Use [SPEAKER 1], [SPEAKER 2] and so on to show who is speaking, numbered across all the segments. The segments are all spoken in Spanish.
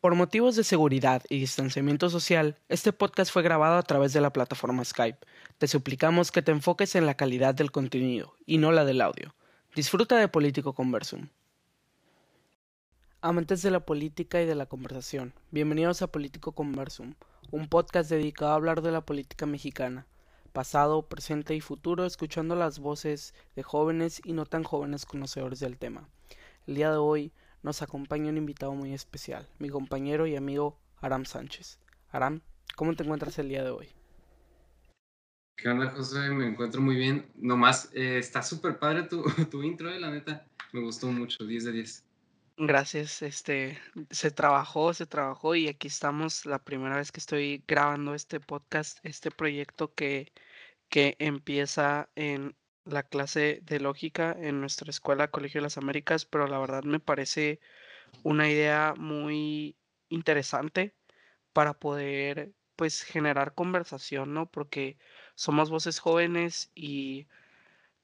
[SPEAKER 1] Por motivos de seguridad y distanciamiento social, este podcast fue grabado a través de la plataforma Skype. Te suplicamos que te enfoques en la calidad del contenido y no la del audio. Disfruta de Político Conversum. Amantes de la política y de la conversación, bienvenidos a Político Conversum, un podcast dedicado a hablar de la política mexicana, pasado, presente y futuro, escuchando las voces de jóvenes y no tan jóvenes conocedores del tema. El día de hoy nos acompaña un invitado muy especial, mi compañero y amigo Aram Sánchez. Aram, ¿cómo te encuentras el día de hoy?
[SPEAKER 2] ¿Qué onda, José? Me encuentro muy bien. Nomás, eh, está súper padre tu, tu intro, eh, la neta. Me gustó mucho, 10 de 10.
[SPEAKER 1] Gracias, este, se trabajó, se trabajó y aquí estamos la primera vez que estoy grabando este podcast, este proyecto que, que empieza en la clase de lógica en nuestra escuela Colegio de las Américas, pero la verdad me parece una idea muy interesante para poder pues generar conversación, ¿no? Porque somos voces jóvenes y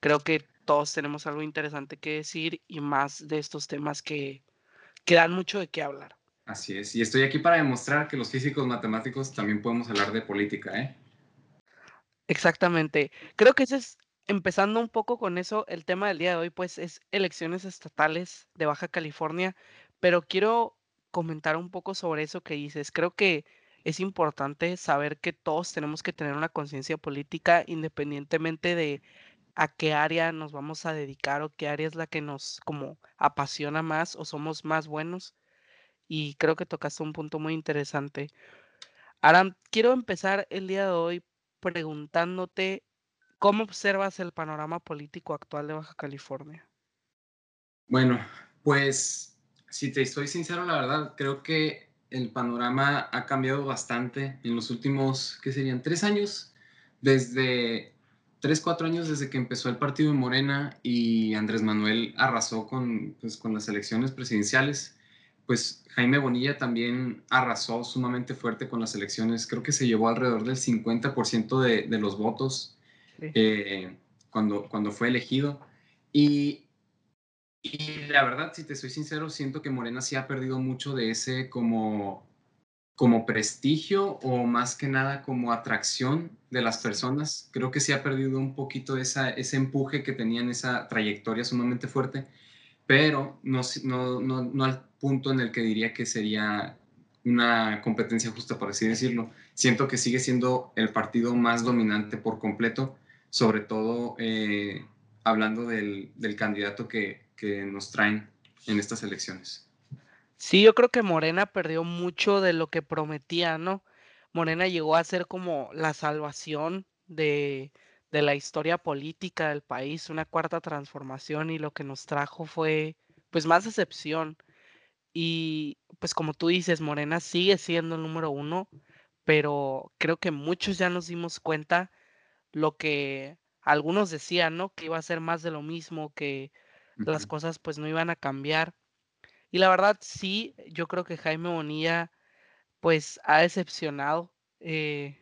[SPEAKER 1] creo que todos tenemos algo interesante que decir y más de estos temas que, que dan mucho de qué hablar.
[SPEAKER 2] Así es, y estoy aquí para demostrar que los físicos matemáticos también podemos hablar de política, ¿eh?
[SPEAKER 1] Exactamente. Creo que ese es empezando un poco con eso, el tema del día de hoy, pues es elecciones estatales de Baja California, pero quiero comentar un poco sobre eso que dices. Creo que es importante saber que todos tenemos que tener una conciencia política independientemente de a qué área nos vamos a dedicar o qué área es la que nos como apasiona más o somos más buenos. Y creo que tocaste un punto muy interesante. Ahora, quiero empezar el día de hoy preguntándote ¿Cómo observas el panorama político actual de Baja California?
[SPEAKER 2] Bueno, pues si te estoy sincero, la verdad, creo que el panorama ha cambiado bastante en los últimos, ¿qué serían? Tres años, desde tres, cuatro años desde que empezó el partido de Morena y Andrés Manuel arrasó con, pues, con las elecciones presidenciales. Pues Jaime Bonilla también arrasó sumamente fuerte con las elecciones. Creo que se llevó alrededor del 50% de, de los votos eh, cuando, cuando fue elegido. Y, y la verdad, si te soy sincero, siento que Morena sí ha perdido mucho de ese como, como prestigio o más que nada como atracción de las personas. Creo que sí ha perdido un poquito esa, ese empuje que tenían, esa trayectoria sumamente fuerte, pero no, no, no, no al punto en el que diría que sería una competencia justa, por así decirlo. Siento que sigue siendo el partido más dominante por completo sobre todo eh, hablando del, candidato que, nos traen en estas elecciones.
[SPEAKER 1] Sí, yo creo que Morena perdió mucho de lo que prometía, ¿no? Morena llegó a ser como la salvación de, de la historia política del país, una cuarta transformación y lo que nos trajo fue pues más decepción. Y pues como tú dices, Morena sigue siendo el número uno, pero creo que muchos ya nos dimos cuenta lo que algunos decían, ¿no? Que iba a ser más de lo mismo, que las cosas pues no iban a cambiar. Y la verdad sí, yo creo que Jaime Bonilla pues ha decepcionado eh,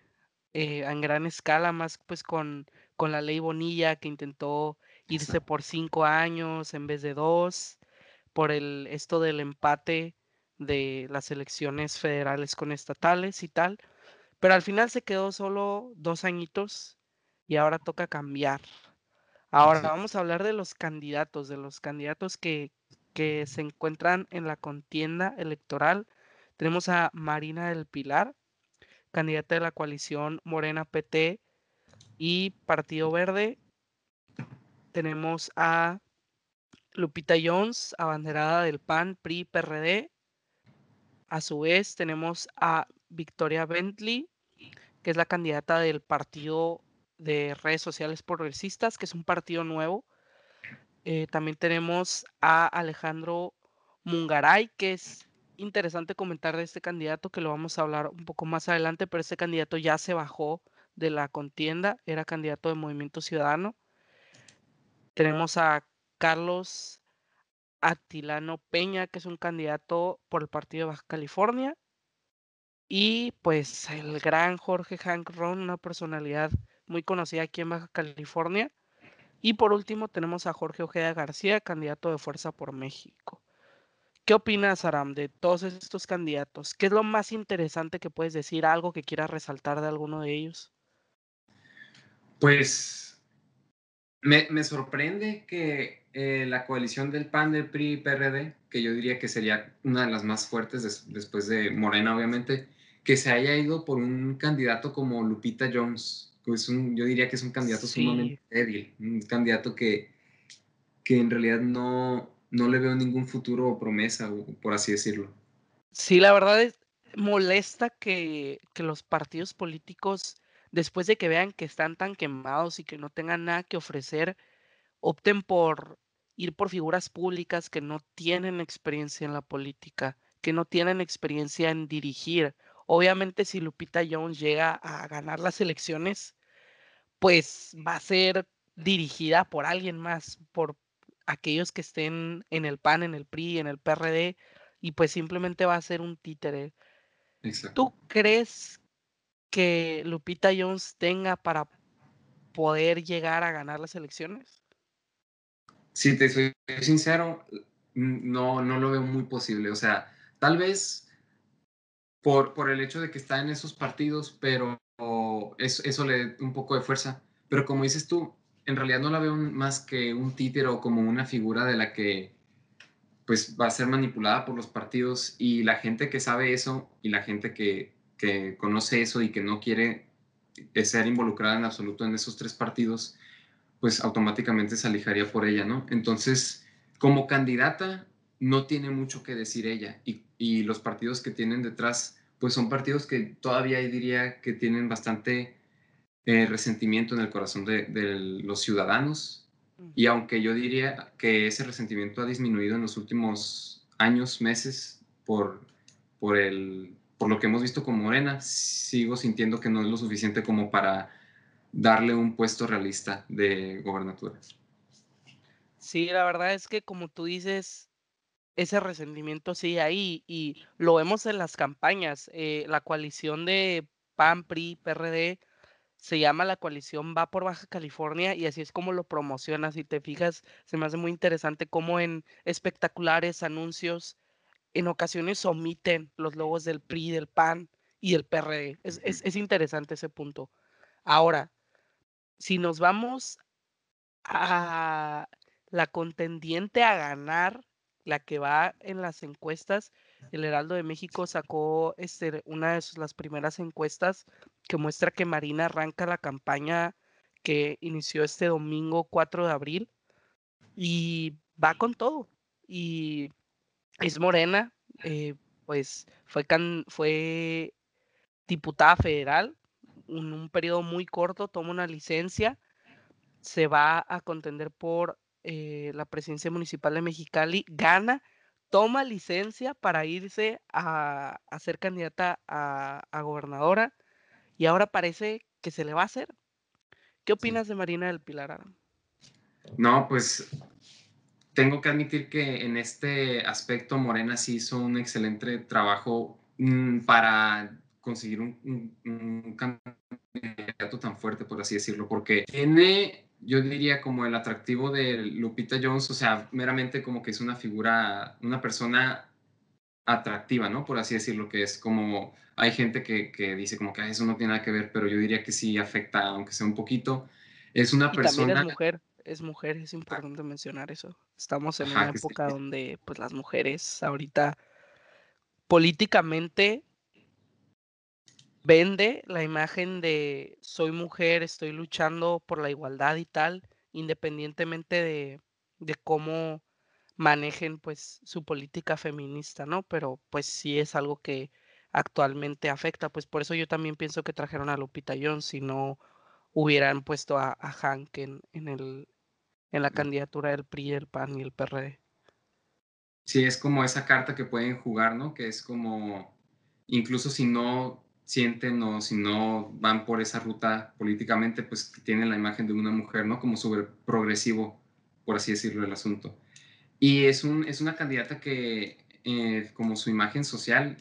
[SPEAKER 1] eh, en gran escala, más pues con, con la ley Bonilla que intentó irse por cinco años en vez de dos, por el esto del empate de las elecciones federales con estatales y tal. Pero al final se quedó solo dos añitos y ahora toca cambiar. Ahora vamos a hablar de los candidatos, de los candidatos que, que se encuentran en la contienda electoral. Tenemos a Marina del Pilar, candidata de la coalición Morena PT y Partido Verde. Tenemos a Lupita Jones, abanderada del PAN, PRI, PRD. A su vez tenemos a Victoria Bentley, que es la candidata del Partido de redes sociales progresistas, que es un partido nuevo. Eh, también tenemos a Alejandro Mungaray, que es interesante comentar de este candidato, que lo vamos a hablar un poco más adelante, pero este candidato ya se bajó de la contienda, era candidato de Movimiento Ciudadano. Tenemos a Carlos Atilano Peña, que es un candidato por el Partido de Baja California. Y pues el gran Jorge Hank Ron, una personalidad muy conocida aquí en Baja California. Y por último tenemos a Jorge Ojeda García, candidato de Fuerza por México. ¿Qué opinas, Aram, de todos estos candidatos? ¿Qué es lo más interesante que puedes decir? ¿Algo que quieras resaltar de alguno de ellos?
[SPEAKER 2] Pues me, me sorprende que eh, la coalición del PAN, del PRI y PRD, que yo diría que sería una de las más fuertes después de Morena, obviamente, que se haya ido por un candidato como Lupita Jones. Pues un, yo diría que es un candidato sumamente débil, un candidato que, que en realidad no, no le veo ningún futuro o promesa, por así decirlo.
[SPEAKER 1] Sí, la verdad es molesta que, que los partidos políticos, después de que vean que están tan quemados y que no tengan nada que ofrecer, opten por ir por figuras públicas que no tienen experiencia en la política, que no tienen experiencia en dirigir. Obviamente si Lupita Jones llega a ganar las elecciones, pues va a ser dirigida por alguien más, por aquellos que estén en el PAN, en el PRI, en el PRD, y pues simplemente va a ser un títere. ¿Tú crees que Lupita Jones tenga para poder llegar a ganar las elecciones?
[SPEAKER 2] Si te soy sincero, no, no lo veo muy posible. O sea, tal vez por, por el hecho de que está en esos partidos, pero eso, le da un poco de fuerza. Pero como dices tú, en realidad no la veo más que un títere o como una figura de la que pues va a ser manipulada por los partidos y la gente que sabe eso y la gente que, que conoce eso y que no quiere ser involucrada en absoluto en esos tres partidos, pues automáticamente se alejaría por ella, ¿no? Entonces, como candidata, no tiene mucho que decir ella y, los partidos que tienen detrás, pues son partidos que todavía diría que tienen bastante eh, resentimiento en el corazón de, los ciudadanos y aunque yo diría que ese resentimiento ha disminuido en los últimos años, meses, por, por, el, por lo que hemos visto con Morena, sigo sintiendo que no es lo suficiente como para darle un puesto realista de gobernatura.
[SPEAKER 1] Sí, la verdad es que como tú dices, ese resentimiento sigue ahí y lo vemos en las campañas. Eh, la coalición de PAN, PRI, PRD se llama la coalición Va por Baja California y así es como lo promociona. Si te fijas, se me hace muy interesante cómo en espectaculares, anuncios, en ocasiones omiten los logos del PRI, del PAN y del PRD. Es, es interesante ese punto. Ahora, si nos vamos a la contendiente a ganar, la que va en las encuestas, el Heraldo de México sacó este, una de las primeras encuestas que muestra que Marina arranca la campaña que inició este domingo 4 de abril y va con todo. Y es morena, eh, pues fue, fue diputada federal, en un periodo muy corto, toma una licencia, se va a contender por eh, la presidencia municipal de Mexicali, gana, toma licencia para irse a, ser candidata a, gobernadora y ahora parece que se le va a hacer. ¿Qué opinas de Marina del Pilar?
[SPEAKER 2] No, pues tengo que admitir que en este aspecto Morena sí hizo un excelente trabajo mm, para conseguir un, candidato tan fuerte, por así decirlo, porque tiene, yo diría, como el atractivo de Lupita Jones, o sea, meramente como que es una figura, una persona atractiva, ¿no? Por así decirlo, que es como, hay gente que, que dice como que eso no tiene nada que ver, pero yo diría que sí afecta, aunque sea un poquito. Es una persona...
[SPEAKER 1] También es mujer, es mujer, es importante mencionar eso. Estamos en una época donde pues las mujeres ahorita políticamente vende la imagen de soy mujer, estoy luchando por la igualdad y tal, independientemente de, de cómo manejen pues su política feminista, ¿no? Pero pues sí es algo que actualmente afecta, pues por eso yo también pienso que trajeron a Lupita Jones si no hubieran puesto a, Hank en, el, en la candidatura del PRI, el PAN y el PRD.
[SPEAKER 2] Sí, es como esa carta que pueden jugar, ¿no? Que es como, incluso si no sienten o si no van por esa ruta políticamente, pues tienen la imagen de una mujer, ¿no? Como súper progresivo, por así decirlo, el asunto. Y es, un, es una candidata que, eh, como su imagen social,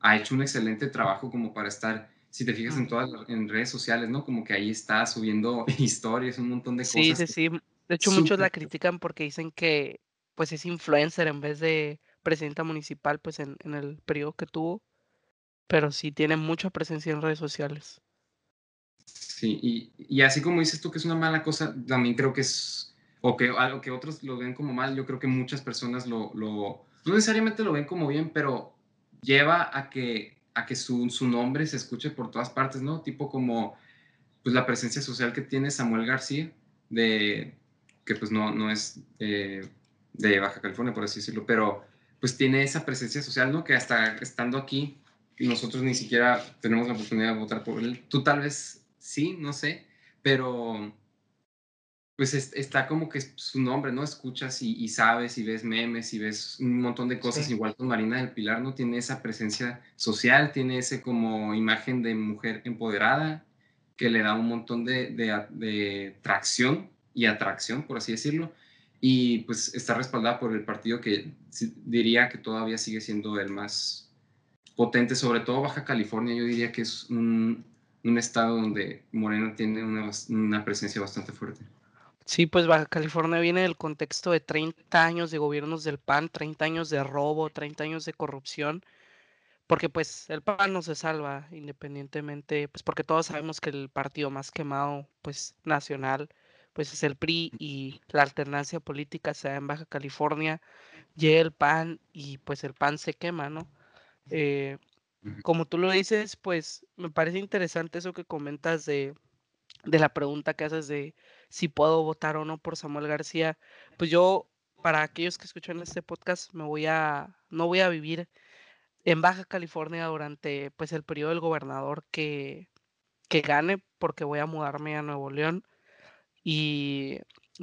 [SPEAKER 2] ha hecho un excelente trabajo como para estar, si te fijas en todas en redes sociales, ¿no? Como que ahí está subiendo historias, un montón de cosas.
[SPEAKER 1] Sí, sí, sí. De hecho, muchos la critican porque dicen que, pues, es influencer en vez de presidenta municipal pues en, en el periodo que tuvo, pero sí tiene mucha presencia en redes sociales.
[SPEAKER 2] Sí, y, y, así como dices tú que es una mala cosa, también creo que es, o que algo que otros lo ven como mal, yo creo que muchas personas lo, lo no necesariamente lo ven como bien, pero lleva a que, a que su, su, nombre se escuche por todas partes, ¿no? Tipo como pues, la presencia social que tiene Samuel García, de, que pues no, no es eh, de Baja California, por así decirlo, pero pues tiene esa presencia social, ¿no? Que hasta estando aquí, nosotros ni siquiera tenemos la oportunidad de votar por él. Tú tal vez sí, no sé, pero pues está como que su nombre, ¿no? Escuchas y, sabes y ves memes y ves un montón de cosas, igual con Marina del Pilar, ¿no? Tiene esa presencia social, tiene ese como imagen de mujer empoderada que le da un montón de, de tracción y atracción, por así decirlo, y pues está respaldada por el partido que diría que todavía sigue siendo el más potente, sobre todo Baja California, yo diría que es un, estado donde Morena tiene una, una, presencia bastante fuerte.
[SPEAKER 1] Sí, pues Baja California viene del contexto de 30 años de gobiernos del PAN, 30 años de robo, 30 años de corrupción, porque pues el PAN no se salva independientemente, pues porque todos sabemos que el partido más quemado, pues nacional, pues es el PRI y la alternancia política se da en Baja California, llega el PAN y pues el PAN se quema, ¿no? Eh, como tú lo dices, pues me parece interesante eso que comentas de, de la pregunta que haces de si puedo votar o no por Samuel García. Pues yo, para aquellos que escuchan este podcast, me voy a, no voy a vivir en Baja California durante pues el periodo del gobernador que, que gane, porque voy a mudarme a Nuevo León. Y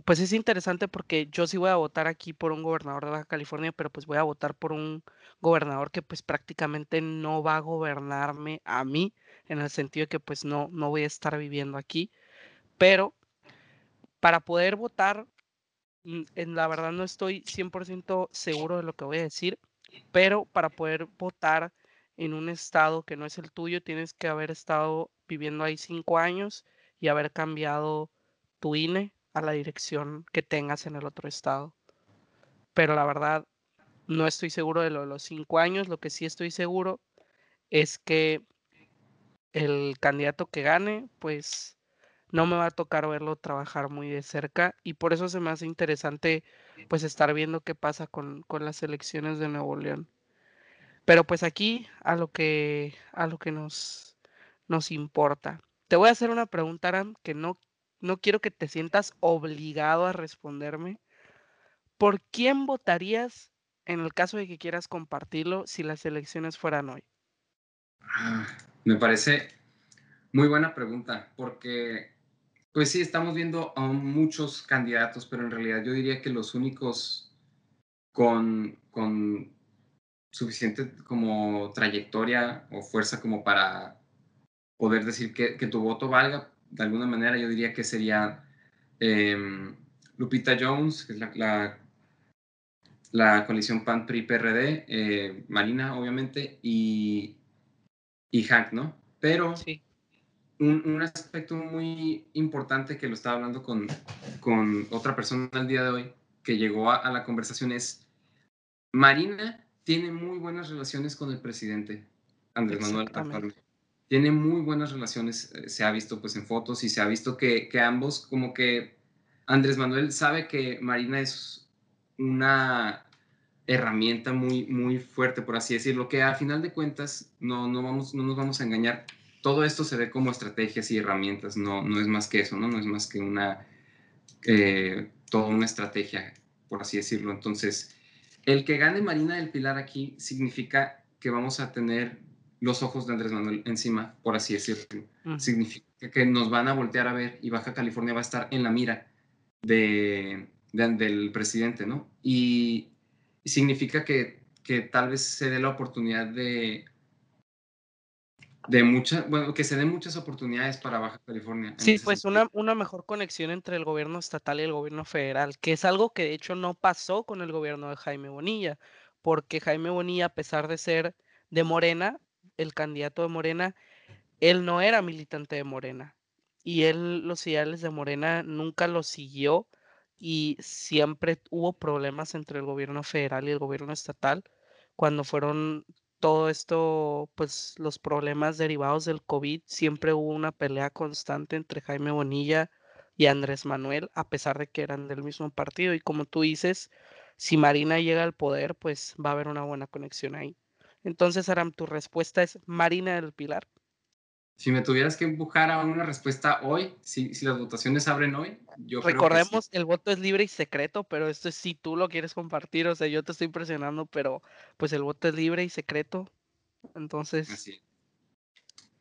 [SPEAKER 1] pues es interesante porque yo sí voy a votar aquí por un gobernador de Baja California, pero pues voy a votar por un gobernador que pues prácticamente no va a gobernarme a mí, en el sentido de que pues no, no voy a estar viviendo aquí. Pero para poder votar, mm, en la verdad no estoy 100% seguro de lo que voy a decir, pero para poder votar en un estado que no es el tuyo, tienes que haber estado viviendo ahí cinco años y haber cambiado tu INE a la dirección que tengas en el otro estado. Pero la verdad, no estoy seguro de lo de los cinco años. Lo que sí estoy seguro es que el candidato que gane, pues no me va a tocar verlo trabajar muy de cerca y por eso se me hace interesante pues estar viendo qué pasa con, con las elecciones de Nuevo León. Pero pues aquí a lo que a lo que nos, nos importa. Te voy a hacer una pregunta, Aram, que no no quiero que te sientas obligado a responderme. ¿Por quién votarías en el caso de que quieras compartirlo si las elecciones fueran hoy?
[SPEAKER 2] Ah, me parece muy buena pregunta, porque pues sí, estamos viendo a muchos candidatos, pero en realidad yo diría que los únicos con, con suficiente como trayectoria o fuerza como para poder decir que, que tu voto valga, de alguna manera yo diría que sería em, Lupita Jones, que es la, la, coalición PAN-PRI-PRD, eh, Marina, obviamente, y, y Hank, ¿no? Pero un, un, aspecto muy importante que lo estaba hablando con, con otra persona el día de hoy, que llegó a, la conversación, es Marina tiene muy buenas relaciones con el presidente Andrés Manuel tiene muy buenas relaciones, eh, se ha visto pues en fotos y se ha visto que, que ambos como que Andrés Manuel sabe que Marina es una herramienta muy, muy fuerte, por así decirlo, que a final de cuentas no, no, vamos, no nos vamos a engañar. Todo esto se ve como estrategias y herramientas, no, no es más que eso, ¿no? No es más que una, eh, toda una estrategia, por así decirlo. Entonces, el que gane Marina del Pilar aquí significa que vamos a tener los ojos de Andrés Manuel encima, por así decirlo. Significa que nos van a voltear a ver y Baja California va a estar en la mira de, del presidente, ¿no? Y, significa que, que, tal vez se dé la oportunidad de, de muchas, bueno, que se den muchas oportunidades para Baja California.
[SPEAKER 1] Sí, pues una, una, mejor conexión entre el gobierno estatal y el gobierno federal, que es algo que de hecho no pasó con el gobierno de Jaime Bonilla, porque Jaime Bonilla, a pesar de ser de Morena, el candidato de Morena, él no era militante de Morena y él los ideales de Morena nunca los siguió y siempre hubo problemas entre el gobierno federal y el gobierno estatal cuando fueron todo esto, pues los problemas derivados del COVID, siempre hubo una pelea constante entre Jaime Bonilla y Andrés Manuel, a pesar de que eran del mismo partido. Y como tú dices, si Marina llega al poder, pues va a haber una buena conexión ahí. Entonces, Aram, tu respuesta es Marina del Pilar.
[SPEAKER 2] Si me tuvieras que empujar a una respuesta hoy, si, si las votaciones abren hoy, yo
[SPEAKER 1] Recordemos,
[SPEAKER 2] creo que
[SPEAKER 1] el voto es libre y secreto, pero esto es si tú lo quieres compartir, o sea, yo te estoy impresionando, pero pues el voto es libre y secreto. Entonces.
[SPEAKER 2] Así.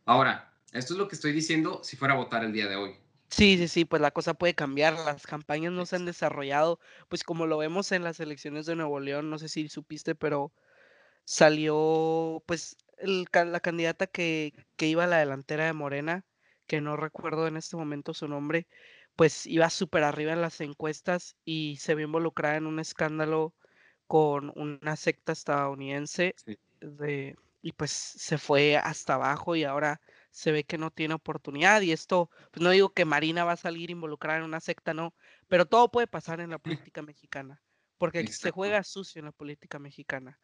[SPEAKER 2] Ahora, esto es lo que estoy diciendo si fuera a votar el día de hoy.
[SPEAKER 1] Sí, sí, sí, pues la cosa puede cambiar. Las campañas no se han desarrollado, pues como lo vemos en las elecciones de Nuevo León, no sé si supiste, pero salió pues la candidata que, que iba a la delantera de Morena, que no recuerdo en este momento su nombre, pues iba súper arriba en las encuestas y se vio involucrada en un escándalo con una secta estadounidense de, y pues se fue hasta abajo y ahora se ve que no tiene oportunidad y esto, pues no digo que Marina va a salir involucrada en una secta, no, pero todo puede pasar en la política mexicana, porque se juega sucio en la política mexicana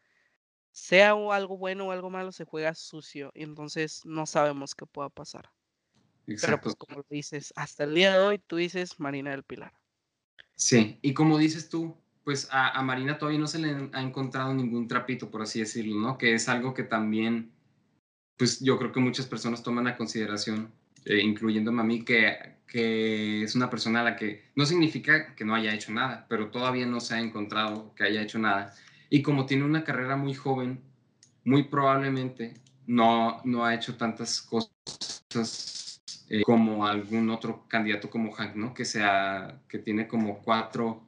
[SPEAKER 1] sea algo bueno o algo malo, se juega sucio y entonces no sabemos qué pueda pasar. Pero pues como dices, hasta el día de hoy tú dices Marina del Pilar.
[SPEAKER 2] Sí, y como dices tú, pues a, Marina todavía no se le ha encontrado ningún trapito, por así decirlo, ¿no? Que es algo que también, pues yo creo que muchas personas toman a consideración, eh, incluyéndome a mí, que, que es una persona a la que no significa que no haya hecho nada, pero todavía no se ha encontrado que haya hecho nada y como tiene una carrera muy joven, muy probablemente no, no ha hecho tantas cosas eh, como algún otro candidato como Hank, ¿no? Que, sea, que tiene como cuatro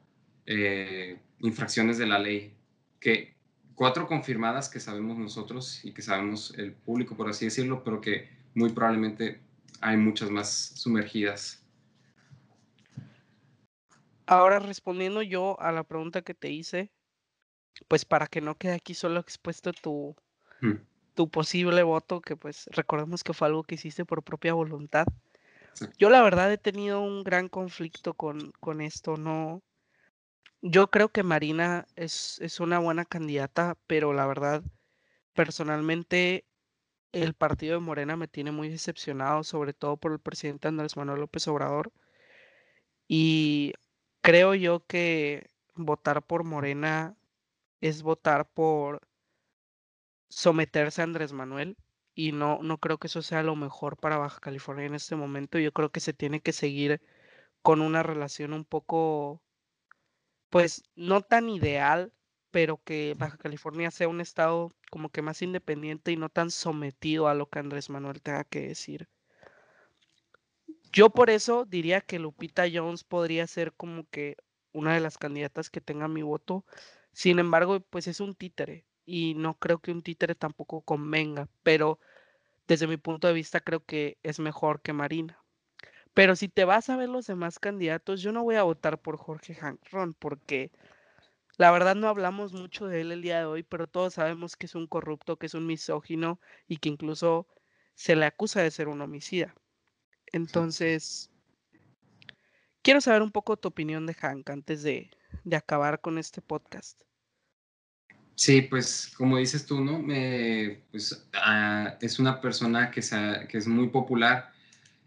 [SPEAKER 2] eh, infracciones de la ley, que cuatro confirmadas que sabemos nosotros y que sabemos el público, por así decirlo, pero que muy probablemente hay muchas más sumergidas.
[SPEAKER 1] Ahora respondiendo yo a la pregunta que te hice, pues para que no quede aquí solo expuesto tu, mm. tu posible voto, que pues recordemos que fue algo que hiciste por propia voluntad. Yo la verdad he tenido un gran conflicto con, con esto, no. Yo creo que Marina es, es una buena candidata, pero la verdad, personalmente, el partido de Morena me tiene muy decepcionado, sobre todo por el presidente Andrés Manuel López Obrador. Y creo yo que votar por Morena es votar por someterse a Andrés Manuel y no, no creo que eso sea lo mejor para Baja California en este momento. Yo creo que se tiene que seguir con una relación un poco, pues no tan ideal, pero que Baja California sea un estado como que más independiente y no tan sometido a lo que Andrés Manuel tenga que decir. Yo por eso diría que Lupita Jones podría ser como que una de las candidatas que tenga mi voto, sin embargo, pues es un títere y no creo que un títere tampoco convenga, pero desde mi punto de vista creo que es mejor que Marina. Pero si te vas a ver los demás candidatos, yo no voy a votar por Jorge Hanron porque la verdad no hablamos mucho de él el día de hoy, pero todos sabemos que es un corrupto, que es un misógino y que incluso se le acusa de ser un homicida. Entonces, quiero saber un poco tu opinión de Hank antes de, de acabar con este podcast.
[SPEAKER 2] Sí, pues como dices tú, ¿no? Me, pues, ah, es una persona que, que es muy popular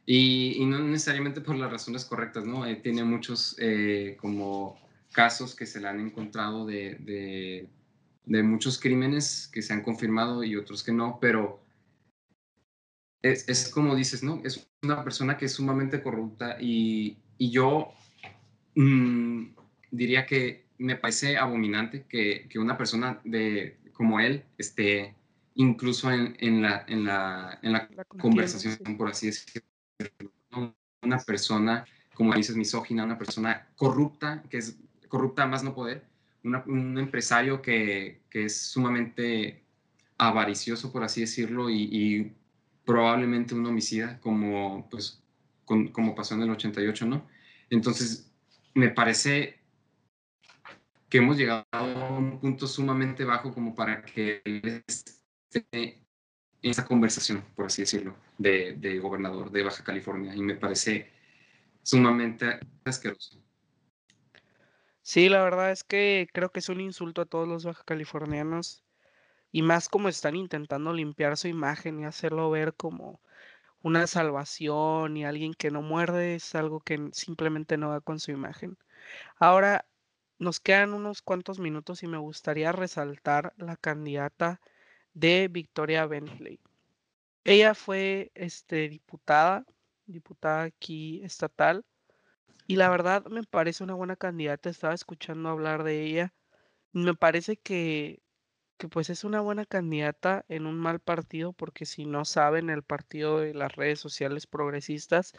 [SPEAKER 2] y, no necesariamente por las razones correctas, ¿no? Eh, tiene muchos eh, como casos que se le han encontrado de, de, muchos crímenes que se han confirmado y otros que no, pero es, es, como dices, ¿no? Es una persona que es sumamente corrupta y, y yo... Mmm, diría que me parece abominante que, que una persona de, como él esté incluso en, en la, en la, en la, conversación, por así decirlo. Una persona, como dices, misógina, una persona corrupta, que es corrupta más no poder, un empresario que, que, es sumamente avaricioso, por así decirlo, y, y probablemente un homicida, como, pues, como pasó en el 88, ¿no? Entonces, me parece que hemos llegado a un punto sumamente bajo como para que él esté en esa conversación, por así decirlo, de, gobernador de Baja California. Y me parece sumamente asqueroso.
[SPEAKER 1] Sí, la verdad es que creo que es un insulto a todos los baja californianos. y más como están intentando limpiar su imagen y hacerlo ver como una salvación y alguien que no muerde es algo que simplemente no va con su imagen. Ahora nos quedan unos cuantos minutos y me gustaría resaltar la candidata de Victoria Bentley. Ella fue este, diputada, diputada aquí estatal, y la verdad me parece una buena candidata. Estaba escuchando hablar de ella. Me parece que que pues es una buena candidata en un mal partido, porque si no saben, el partido de las redes sociales progresistas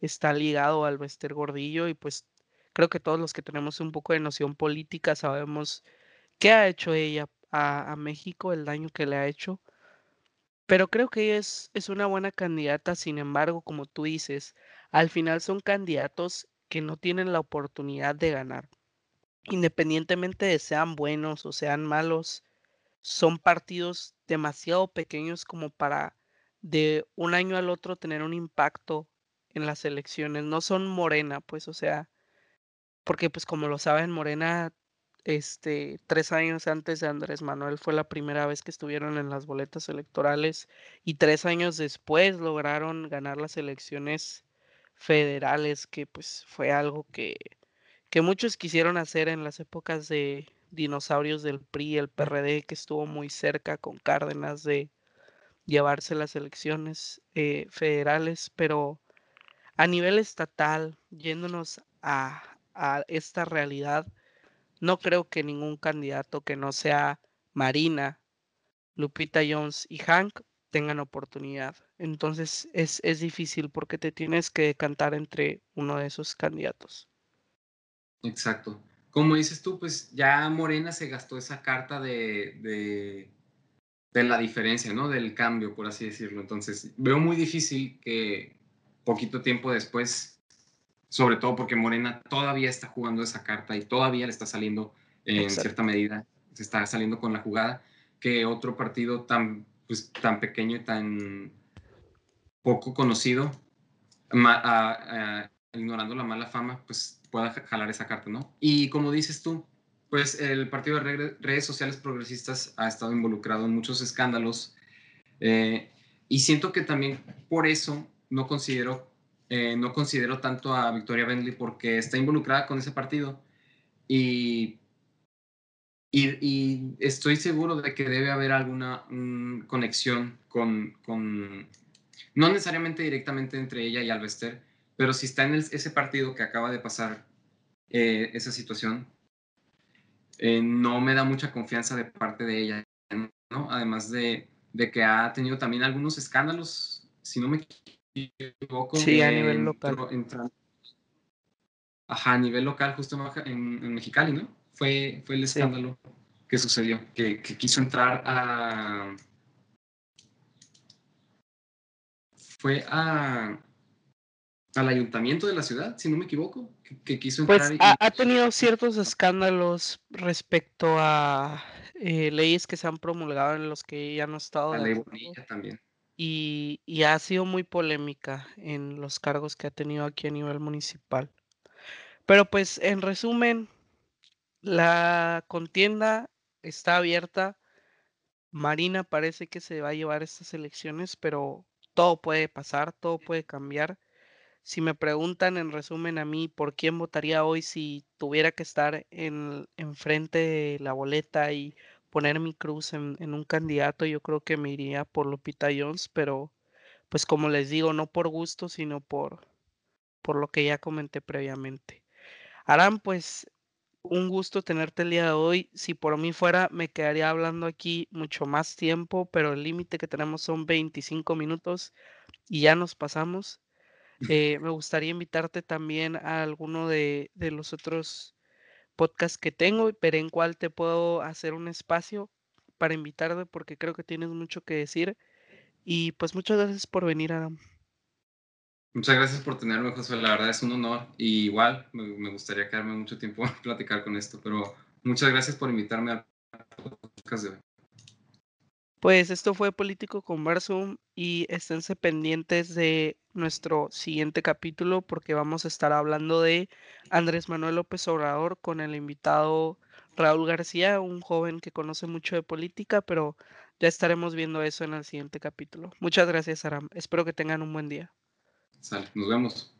[SPEAKER 1] está ligado al Bester Gordillo y pues creo que todos los que tenemos un poco de noción política sabemos qué ha hecho ella a, México, el daño que le ha hecho. Pero creo que ella es, es una buena candidata, sin embargo, como tú dices, al final son candidatos que no tienen la oportunidad de ganar. Independientemente de sean buenos o sean malos, son partidos demasiado pequeños como para de un año al otro tener un impacto en las elecciones. No son Morena, pues, o sea, porque pues como lo saben, Morena, este, tres años antes de Andrés Manuel fue la primera vez que estuvieron en las boletas electorales y tres años después lograron ganar las elecciones federales, que pues fue algo que, que muchos quisieron hacer en las épocas de, dinosaurios del PRI, el PRD, que estuvo muy cerca con Cárdenas de llevarse las elecciones eh, federales, pero a nivel estatal, yéndonos a, a esta realidad, no creo que ningún candidato que no sea Marina, Lupita Jones y Hank tengan oportunidad. Entonces es, es, difícil porque te tienes que decantar entre uno de esos candidatos.
[SPEAKER 2] Exacto como dices tú, pues ya Morena se gastó esa carta de, de, la diferencia, ¿no? Del cambio, por así decirlo. Entonces, veo muy difícil que poquito tiempo después, sobre todo porque Morena todavía está jugando esa carta y todavía le está saliendo en cierta medida, se está saliendo con la jugada, que otro partido tan, pues, tan pequeño y tan poco conocido, ignorando la mala fama, pues pueda jalar esa carta, ¿no? Y como dices tú, pues el Partido de Redes Sociales Progresistas ha estado involucrado en muchos escándalos eh, y siento que también por eso no considero, eh, no considero tanto a Victoria Bentley porque está involucrada con ese partido y, y, estoy seguro de que debe haber alguna conexión con, con, no necesariamente directamente entre ella y Alvester, pero si está en ese partido que acaba de pasar eh, esa situación, eh, no me da mucha confianza de parte de ella, ¿no? Además de, de, que ha tenido también algunos escándalos, si no me equivoco.
[SPEAKER 1] Sí, a nivel local.
[SPEAKER 2] ajá, a nivel local, justo en, en, Mexicali, ¿no? Fue, fue el escándalo que sucedió, que, que quiso entrar a... Fue a al ayuntamiento de la ciudad, si no me equivoco, que, quiso
[SPEAKER 1] pues, entrar. Pues ha, tenido ciertos escándalos respecto a eh, leyes que se han promulgado en los que ya no ha estado.
[SPEAKER 2] La ley también.
[SPEAKER 1] Y, y, ha sido muy polémica en los cargos que ha tenido aquí a nivel municipal. Pero pues en resumen, la contienda está abierta. Marina parece que se va a llevar estas elecciones, pero todo puede pasar, todo puede cambiar si me preguntan en resumen a mí por quién votaría hoy si tuviera que estar en, frente de la boleta y poner mi cruz en, un candidato, yo creo que me iría por Lupita Jones, pero pues como les digo, no por gusto, sino por, por lo que ya comenté previamente. Aram, pues un gusto tenerte el día de hoy. Si por mí fuera, me quedaría hablando aquí mucho más tiempo, pero el límite que tenemos son 25 minutos y ya nos pasamos. Eh, me gustaría invitarte también a alguno de, los otros podcasts que tengo, pero en cuál te puedo hacer un espacio para invitarte porque creo que tienes mucho que decir. Y pues muchas gracias por venir, Adam.
[SPEAKER 2] Muchas gracias por tenerme, José. La verdad es un honor. Y igual me, gustaría quedarme mucho tiempo a platicar con esto, pero muchas gracias por invitarme al podcast de hoy.
[SPEAKER 1] Pues esto fue Político Converso y esténse pendientes de nuestro siguiente capítulo porque vamos a estar hablando de Andrés Manuel López Obrador con el invitado Raúl García, un joven que conoce mucho de política, pero ya estaremos viendo eso en el siguiente capítulo. Muchas gracias, Aram. Espero que tengan un buen día.
[SPEAKER 2] Sale, nos vemos.